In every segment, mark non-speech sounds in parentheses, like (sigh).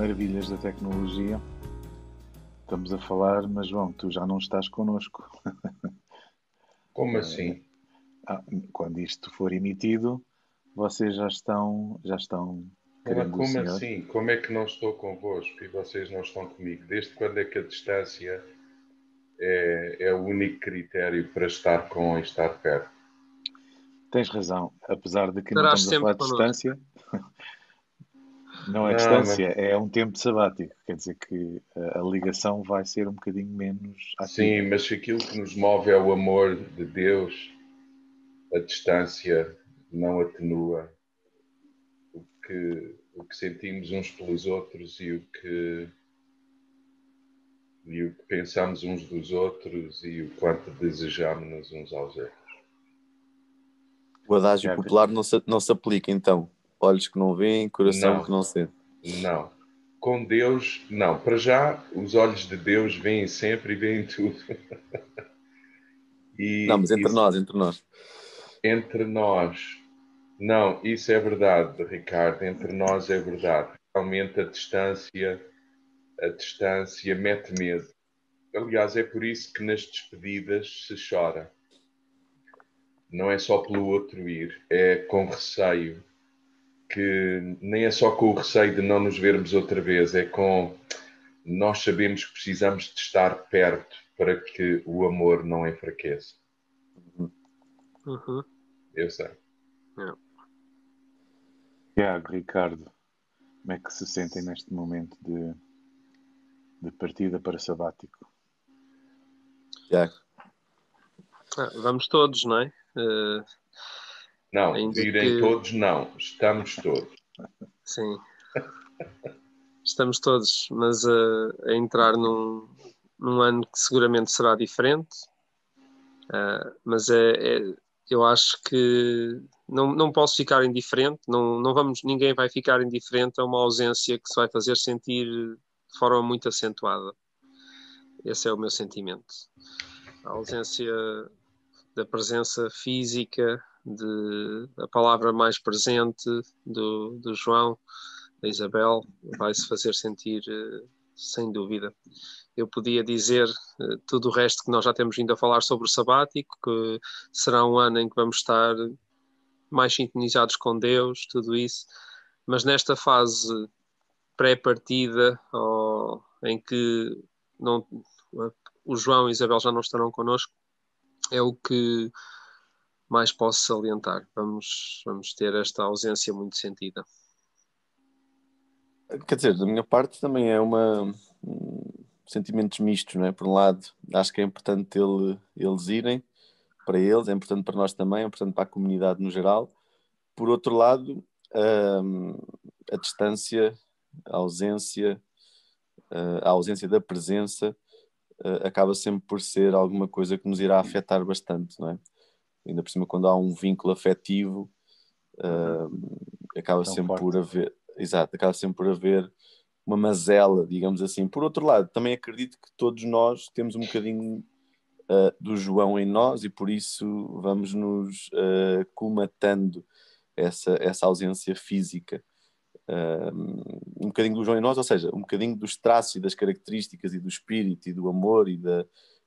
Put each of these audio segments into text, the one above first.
maravilhas da tecnologia. Estamos a falar, mas João, tu já não estás connosco. (laughs) Como assim? Ah, quando isto for emitido, vocês já estão, já estão querendo Como senhor. assim? Como é que não estou convosco e vocês não estão comigo? Desde quando é que a distância é, é o único critério para estar com e estar perto? Tens razão, apesar de que não estamos a falar de distância. (laughs) Não é Não, distância, é um tempo sabático. Quer dizer que a, a ligação vai ser um bocadinho menos ativa. Sim, mas se aquilo que nos move é o amor de Deus, a distância não atenua o que, o que sentimos uns pelos outros e o que e o que pensamos uns dos outros e o quanto desejamos uns aos outros. O adágio popular não se, não se aplica, então. Olhos que não veem, coração Não. que não sente. Não. Com Deus, não. Para já, os olhos de Deus veem sempre e veem tudo. (laughs) E Não, mas entre isso- nós, entre nós. Entre nós. Não, isso é verdade, Ricardo. Entre nós é verdade. Realmente a distância, a distância mete medo. Aliás, é por isso que nas despedidas se chora. Não é só pelo outro ir, é com receio. Que nem é só com o receio de não nos vermos outra vez, é com nós sabemos que precisamos de estar perto para que o amor não enfraqueça. Uhum. Eu sei. Tiago, Ricardo, como é que se sentem neste momento de, de partida para sabático? Tiago. Ah, vamos todos, não é? Eh, Não, Ainda virem que- todos, não. Estamos todos. (laughs) sim. Estamos todos, mas a, a entrar num, num ano que seguramente será diferente. Ah, mas é, é- eu acho que não, não posso ficar indiferente, não, não vamos, ninguém vai ficar indiferente a uma ausência que se vai fazer sentir de forma muito acentuada. Esse é o meu sentimento. A ausência da presença física, de a palavra mais presente do, do João, da Isabel, vai-se fazer sentir eh, sem dúvida. Eu podia dizer eh, tudo o resto que nós já temos vindo a falar sobre o sabático, que será um ano em que vamos estar mais sintonizados com Deus, tudo isso, mas nesta fase pré-partida, ou em que não, o João e Isabel já não estarão connosco, é o que mais posso salientar. Vamos, vamos ter esta ausência muito sentida. Quer dizer, da minha parte também é uma sentimentos mistos, não é? Por um lado, acho que é importante ele- eles irem para eles, é importante para nós também, é importante para a comunidade no geral. Por outro lado, hum, a distância, a ausência, uh, a ausência da presença uh, acaba sempre por ser alguma coisa que nos irá afetar bastante, não é? Ainda por cima, quando há um vínculo afetivo, hum, acaba Tão sempre forte. por haver, exato, acaba sempre por haver uma mazela, digamos assim. Por outro lado, também acredito que todos nós temos um bocadinho uh, do João em nós e por isso vamos nos uh, colmatando essa, essa ausência física. Uh, um bocadinho do João em nós, ou seja, um bocadinho dos traços e das características e do espírito e do amor e da,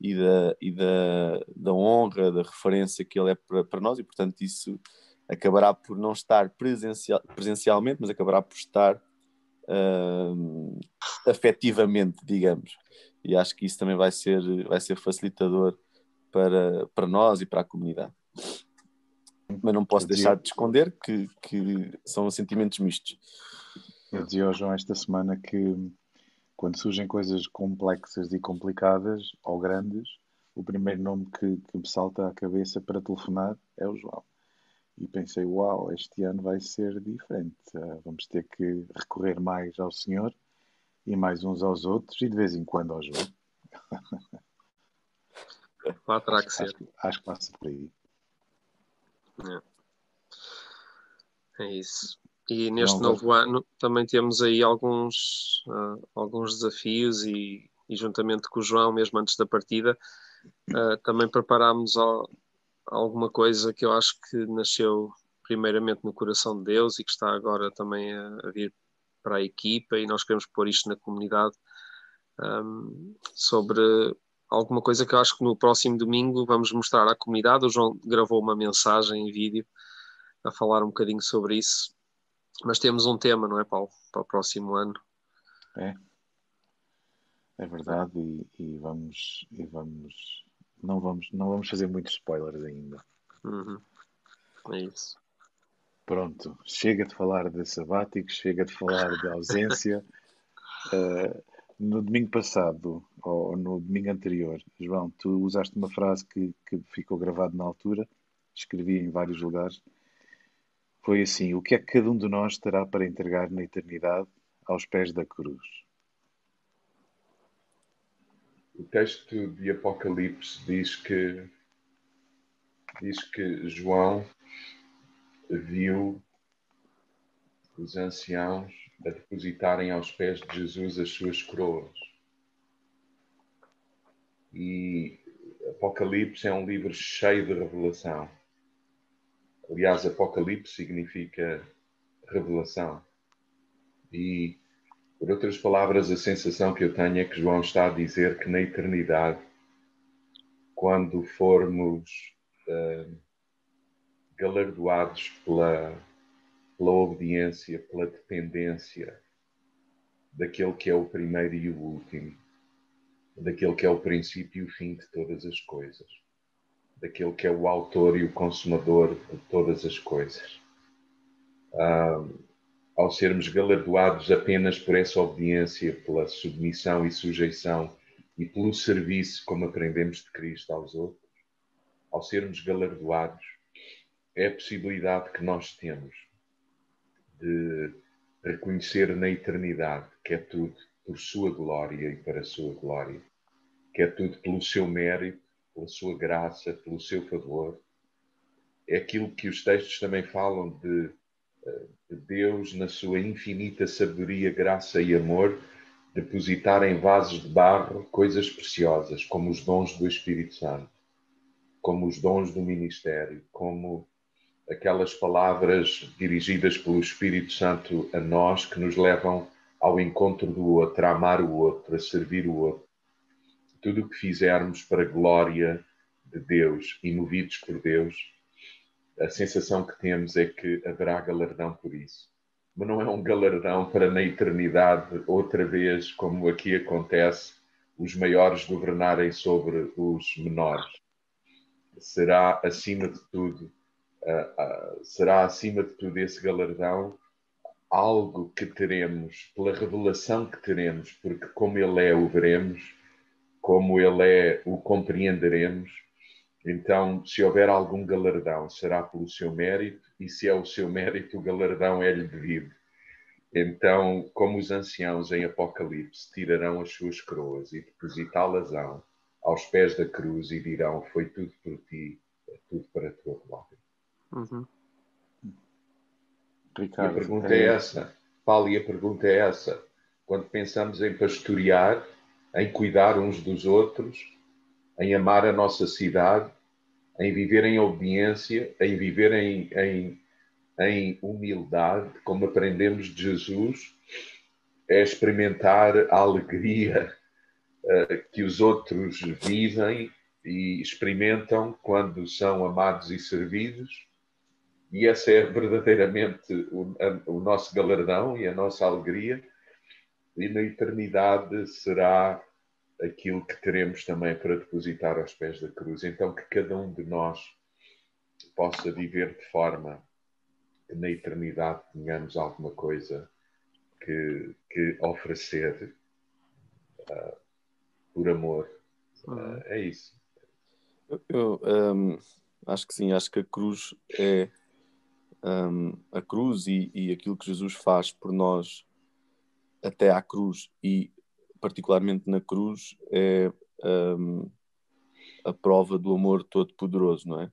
e da, e da, da honra, da referência que ele é para, para nós e portanto isso acabará por não estar presencial, presencialmente, mas acabará por estar uh, afetivamente, digamos. E acho que isso também vai ser, vai ser facilitador para, para nós e para a comunidade. Mas não posso dizia- deixar de esconder que, que são sentimentos mistos. Eu dizia ao João esta semana que quando surgem coisas complexas e complicadas ou grandes, o primeiro nome que, que me salta à cabeça para telefonar é o João. E pensei, uau, este ano vai ser diferente. Ah, vamos ter que recorrer mais ao Senhor e mais uns aos outros e de vez em quando ao João. (laughs) Lá terá que ser. acho, acho que passa por aí. É isso. E neste Não, novo ano também temos aí alguns, ah, alguns desafios e, e juntamente com o João, mesmo antes da partida, ah, também preparámos al- alguma coisa que eu acho que nasceu primeiramente no coração de Deus e que está agora também a, a vir para a equipa e nós queremos pôr isto na comunidade um, sobre alguma coisa que eu acho que no próximo domingo vamos mostrar à comunidade. O João gravou uma mensagem em vídeo a falar um bocadinho sobre isso, mas temos um tema, não é, Paulo, para o próximo ano. É, é verdade, e, e vamos, e vamos, não vamos, não vamos fazer muitos spoilers ainda. Uhum. É isso. Pronto, chega de falar de sabáticos, chega de falar de ausência. Uh, (laughs) no domingo passado, ou no domingo anterior, João, tu usaste uma frase que, que ficou gravada na altura, escrevi em vários lugares. Foi assim: O que é que cada um de nós terá para entregar na eternidade aos pés da cruz? O texto de Apocalipse diz que diz que João viu os anciãos a depositarem aos pés de Jesus as suas coroas. E Apocalipse é um livro cheio de revelação. Aliás, Apocalipse significa revelação. E, por outras palavras, a sensação que eu tenho é que João está a dizer que na eternidade, quando formos uh, galardoados pela, pela obediência, pela dependência daquele que é o primeiro e o último, daquele que é o princípio e o fim de todas as coisas, daquele que é o autor e o consumador de todas as coisas. Ah, ao sermos galardoados apenas por essa obediência, pela submissão e sujeição e pelo serviço, como aprendemos de Cristo aos outros, ao sermos galardoados, é a possibilidade que nós temos de reconhecer na eternidade que é tudo por sua glória e para a sua glória, que é tudo pelo seu mérito, pela sua graça, pelo seu favor. É aquilo que os textos também falam de, eh, de Deus, na sua infinita sabedoria, graça e amor, depositar em vasos de barro coisas preciosas, como os dons do Espírito Santo, como os dons do ministério, como aquelas palavras dirigidas pelo Espírito Santo a nós que nos levam ao encontro do outro, a amar o outro, a servir o outro. Tudo o que fizermos para a glória de Deus e movidos por Deus, a sensação que temos é que haverá galardão por isso. Mas não é um galardão para na eternidade, outra vez, como aqui acontece, os maiores governarem sobre os menores. Será, acima de tudo, uh, uh, será acima de tudo esse galardão algo que teremos pela revelação que teremos, porque como Ele é, o veremos, como Ele é, o compreenderemos. Então, se houver algum galardão, será pelo seu mérito, e se é o seu mérito, o galardão é-lhe devido. Então, como os anciãos em Apocalipse tirarão as suas coroas e depositá-las-ão aos pés da cruz e dirão: Foi tudo por ti, é tudo para a tua glória. Uhum. Ricardo, e a pergunta é... é essa, Paulo, e a pergunta é essa. Quando pensamos em pastorear, em cuidar uns dos outros, em amar a nossa cidade, em viver em obediência, em viver em, em, em humildade, como aprendemos de Jesus, é experimentar a alegria uh, que os outros vivem e experimentam quando são amados e servidos. E esse é verdadeiramente o, a, o nosso galardão e a nossa alegria, e na eternidade será aquilo que teremos também para depositar aos pés da cruz. Então, que cada um de nós possa viver de forma que na eternidade tenhamos alguma coisa que, que oferecer uh, por amor. Uh, é isso. Eu, eu um, acho que sim, acho que a cruz é um, a cruz e, e aquilo que Jesus faz por nós até à cruz e particularmente na cruz é um, a prova do amor todo-poderoso, não é?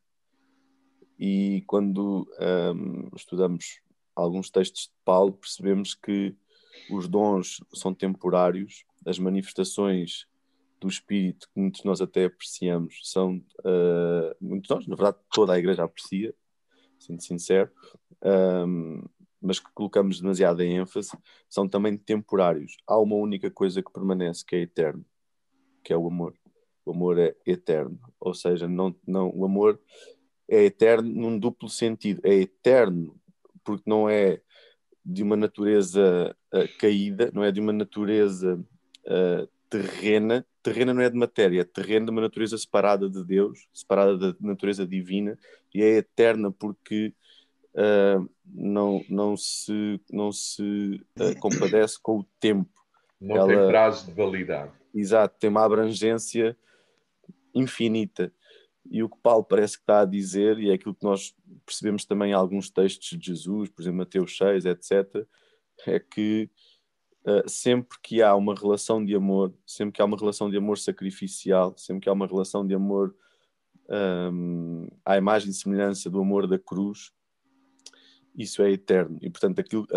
E quando um, estudamos alguns textos de Paulo, percebemos que os dons são temporários, as manifestações do Espírito, que muitos de nós até apreciamos, são, uh, muitos de nós, na verdade, toda a igreja aprecia, sendo sincero, um, mas que colocamos demasiada ênfase, são também temporários. Há uma única coisa que permanece, que é eterno, que é o amor. O amor é eterno, ou seja, não, não, o amor é eterno num duplo sentido. É eterno porque não é de uma natureza uh, caída, não é de uma natureza uh, terrena. Terrena não é de matéria, é terreno de uma natureza separada de Deus, separada da natureza divina, e é eterna porque uh, não, não se, não se compadece com o tempo. Não Ela, tem prazo de validade. Exato, tem uma abrangência infinita. E o que Paulo parece que está a dizer, e é aquilo que nós percebemos também em alguns textos de Jesus, por exemplo, Mateus 6, etc., é que uh, sempre que há uma relação de amor, sempre que há uma relação de amor sacrificial, sempre que há uma relação de amor um, à imagem e semelhança do amor da cruz, isso é eterno. E, portanto, aquilo,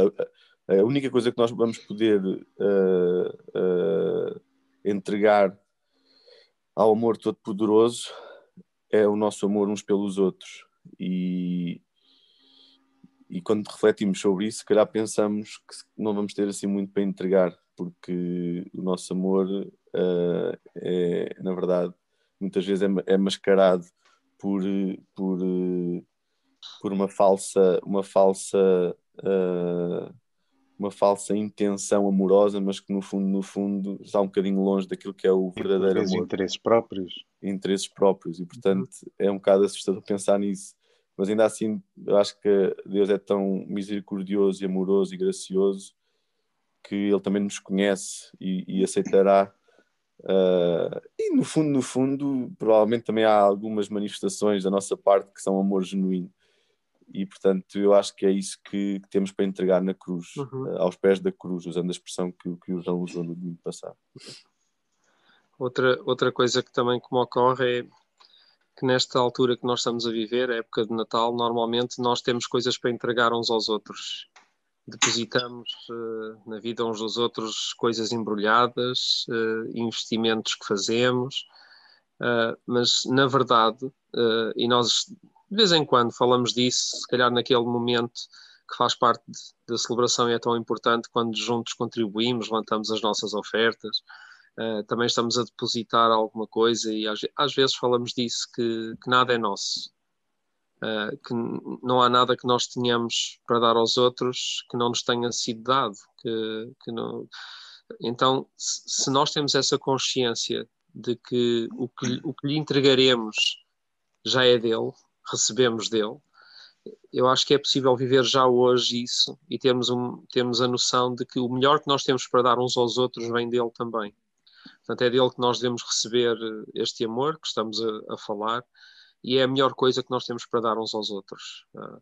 a, a única coisa que nós vamos poder uh, uh, entregar ao amor todo-poderoso é o nosso amor uns pelos outros. E, e quando refletimos sobre isso, se calhar pensamos que não vamos ter assim muito para entregar, porque o nosso amor uh, é, na verdade, muitas vezes é, é mascarado por, por, por uma falsa, uma falsa uh, uma falsa intenção amorosa, mas que no fundo, no fundo, está um bocadinho longe daquilo que é o verdadeiro amor. interesses próprios. Interesses próprios, e portanto é um bocado assustador pensar nisso. Mas ainda assim, eu acho que Deus é tão misericordioso e amoroso e gracioso que Ele também nos conhece e, e aceitará. Uh, e no fundo, no fundo, provavelmente também há algumas manifestações da nossa parte que são amor genuíno e portanto eu acho que é isso que, que temos para entregar na cruz, uhum. uh, aos pés da cruz, usando a expressão que, que o João usou no domingo passado. Outra, outra coisa que também como ocorre é que nesta altura que nós estamos a viver, a época de Natal, normalmente nós temos coisas para entregar uns aos outros. Depositamos uh, na vida uns dos outros coisas embrulhadas, uh, investimentos que fazemos, mas na verdade, e nós de vez em quando falamos disso, se calhar naquele momento que faz parte de, da celebração e é tão importante quando juntos contribuímos, levantamos as nossas ofertas, uh, também estamos a depositar alguma coisa e às, às vezes falamos disso que, que nada é nosso, uh, que não há nada que nós tenhamos para dar aos outros que não nos tenha sido dado, que, que não... Então, se nós temos essa consciência de que o que, o que lhe entregaremos já é dele, recebemos dele, eu acho que é possível viver já hoje isso e termos, um, termos a noção de que o melhor que nós temos para dar uns aos outros vem dele também. Portanto, é dele que nós devemos receber este amor que estamos a, a falar e é a melhor coisa que nós temos para dar uns aos outros. Uh,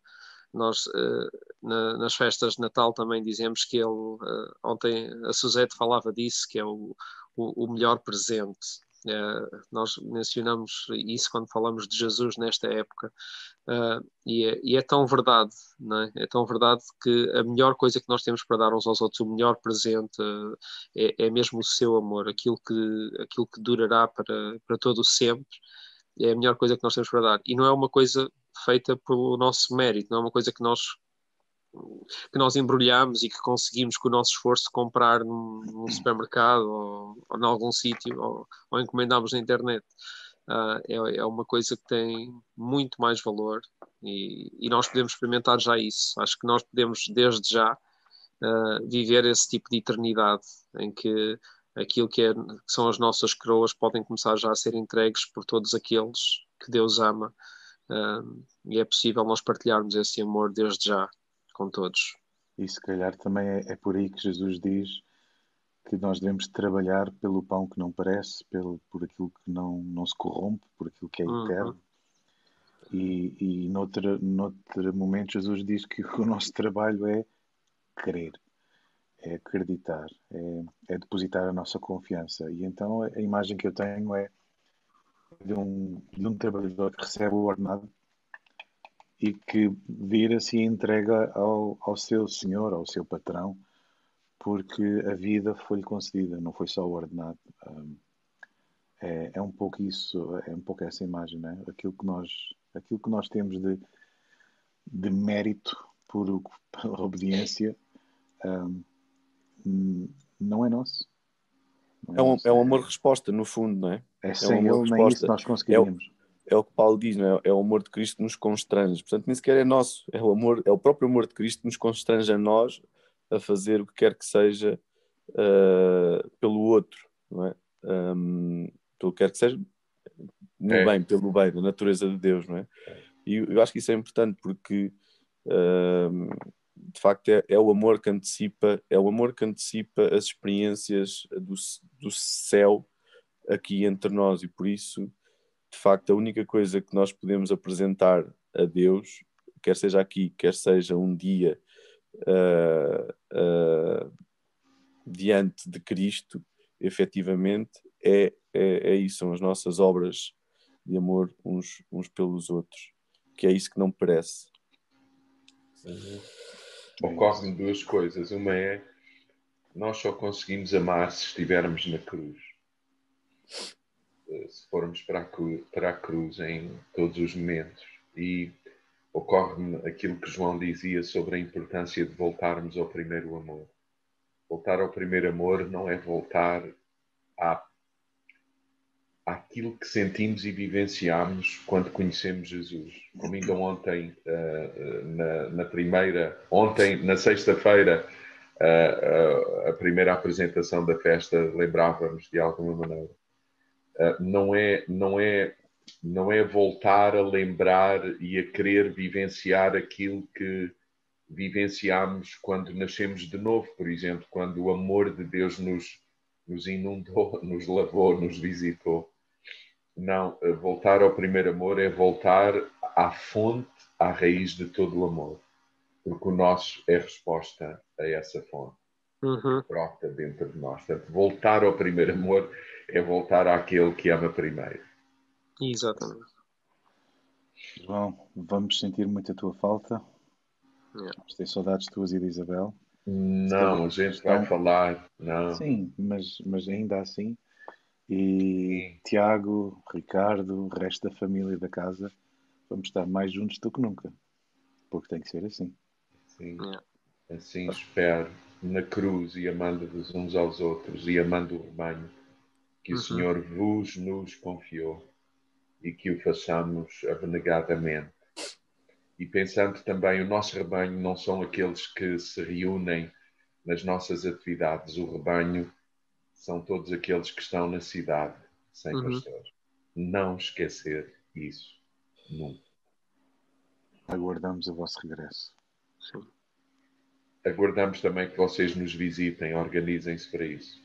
nós, uh, na, nas festas de Natal, também dizemos que ele, uh, ontem a Suzette falava disso, que é o, o, o melhor presente. Uh, nós mencionamos isso quando falamos de Jesus nesta época, uh, e, é, e, é, tão verdade, não é? é tão verdade que a melhor coisa que nós temos para dar uns aos outros, o melhor presente, uh, é, é, mesmo o seu amor, aquilo que, aquilo que durará para, para todo o sempre, é a melhor coisa que nós temos para dar. E não é uma coisa feita pelo nosso mérito, não é uma coisa que nós que nós embrulhamos e que conseguimos com o nosso esforço comprar num, supermercado ou, ou em algum sítio ou, ou encomendamos na internet. Uh, é, é, uma coisa que tem muito mais valor e, e, nós podemos experimentar já isso. Acho que nós podemos, desde já, uh, viver esse tipo de eternidade em que aquilo que, é, que, são as nossas coroas podem começar já a ser entregues por todos aqueles que Deus ama. Uh, e é possível nós partilharmos esse amor desde já com todos. E se calhar também é, é, por aí que Jesus diz que nós devemos trabalhar pelo pão que não parece, pelo, por aquilo que não, não se corrompe, por aquilo que é uhum. eterno. E, e noutro, noutro momento Jesus diz que o nosso trabalho é crer, é acreditar, é, é depositar a nossa confiança. E então a imagem que eu tenho é de um, de um trabalhador que recebe o ordenado e que vira-se e entrega ao, ao seu senhor, ao seu patrão, porque a vida foi-lhe concedida, não foi só o ordenado. É, é um pouco isso, é um pouco essa imagem, né? aquilo, que nós, aquilo que nós temos de, de mérito por, por obediência, um, não é nosso. Não é, é, um, nosso. é um amor-resposta, no fundo, não é? É sem é um ele nem isso nós conseguiríamos. É o, que Paulo diz, não é? é o amor de Cristo que nos constrange. Portanto, nem sequer é nosso. É o, amor, é o próprio amor de Cristo que nos constrange a nós a fazer o que quer que seja uh, pelo outro, não é? Um, pelo que quer que seja, no é. bem, pelo bem, da natureza de Deus, não é? E eu acho que isso é importante porque de facto é, é, o amor que antecipa, é o amor que antecipa as experiências do, do céu aqui entre nós e por isso, de facto, a única coisa que nós podemos apresentar a Deus, quer seja aqui, quer seja um dia uh, uh, diante de Cristo, efetivamente, é, é, é isso, são as nossas obras de amor uns, uns pelos outros, que é isso que não perece. Uhum. Ocorrem duas coisas. Uma é nós só conseguimos amar se estivermos na cruz. Eh, se formos para a, cruz, para a cruz em todos os momentos. E ocorre-me aquilo que João dizia sobre a importância de voltarmos ao primeiro amor. Voltar ao primeiro amor não é voltar à àquilo que sentimos e vivenciamos quando conhecemos Jesus. Como ainda ontem, uh, na, na, primeira, ontem, na sexta-feira, uh, a primeira apresentação da festa, lembrávamos de alguma maneira. Não é, não é, não é voltar a lembrar e a querer vivenciar aquilo que vivenciámos quando nascemos de novo, por exemplo, quando o amor de Deus nos, nos inundou, (laughs) nos lavou, nos visitou. Não, eh, voltar ao primeiro amor é voltar à fonte, à raiz de todo o amor. Porque o nosso é resposta a essa fonte. Uhum. Brota dentro de nós. Portanto, voltar ao primeiro amor é voltar àquele que ama primeiro. Exatamente. João, vamos sentir muito a tua falta. Yeah. Vamos ter saudades tuas e de Isabel. Não, a gente vai falar. Não. Sim, mas, mas ainda assim e Tiago, Ricardo, o resto da família da casa, vamos estar mais juntos do que nunca. Porque tem que ser assim. Sim. Assim espero, na cruz e amando-vos uns aos outros e amando o rebanho, que uhum. o Senhor vos nos confiou e que o façamos abnegadamente. E pensando também, o nosso rebanho não são aqueles que se reúnem nas nossas atividades. O rebanho são todos aqueles que estão na cidade sem uhum. pastor. Não esquecer isso nunca. Aguardamos o vosso regresso. Sim. Aguardamos também que vocês nos visitem, organizem-se para isso.